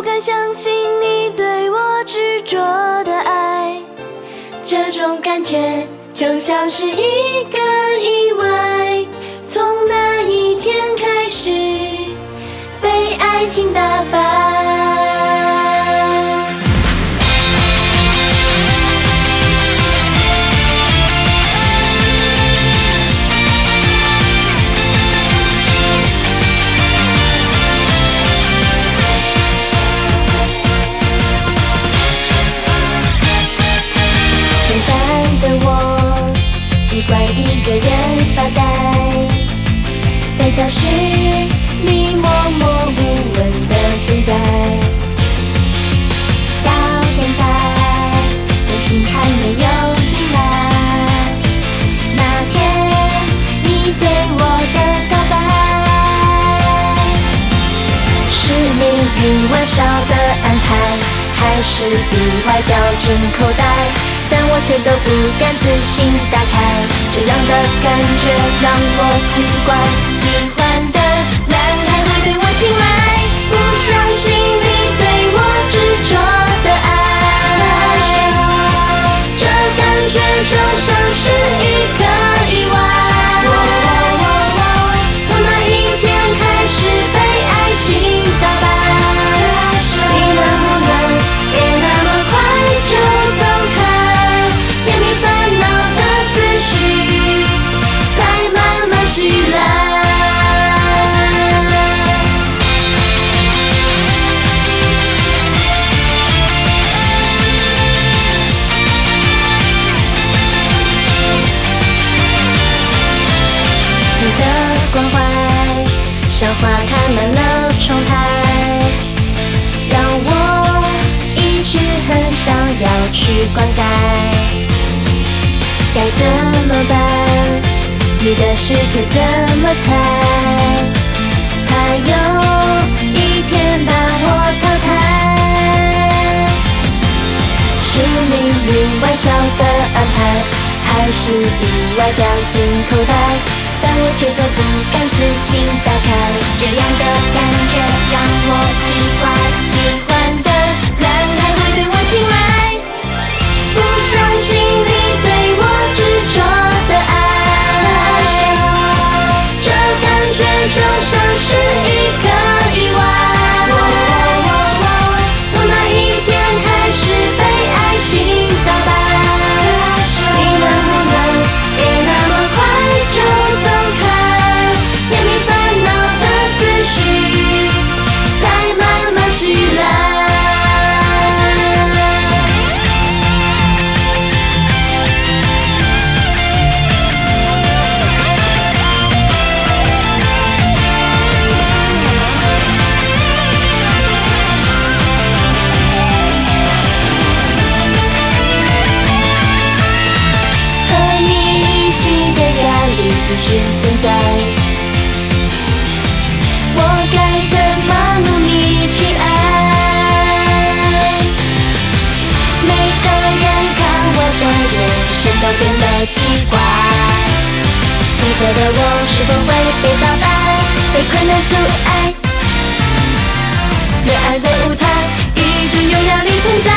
不敢相信你对我执着的爱，这种感觉就像是一个意外。从那一天开始，被爱情打败。习惯一个人发呆，在教室里默默无闻的存在。到现在，内心还没有醒来。那天你对我的告白，是命运玩笑的安排，还是意外掉进口袋？但我却都不敢自信打开，这样的感觉让我奇怪。满了窗台，让我一直很想要去灌溉。该怎么办？你的世界怎么猜？怕有一天把我淘汰。是命运玩笑的安排，还是意外掉进口袋？但我却都不敢自信打开，这样的感觉让我奇怪。喜欢的男孩会对我青睐，不相信一直存在。我该怎么努力去爱？每个人看我的眼神都变得奇怪。青涩的我是否会被打败，被困难阻碍？恋爱的舞台一直有压力存在。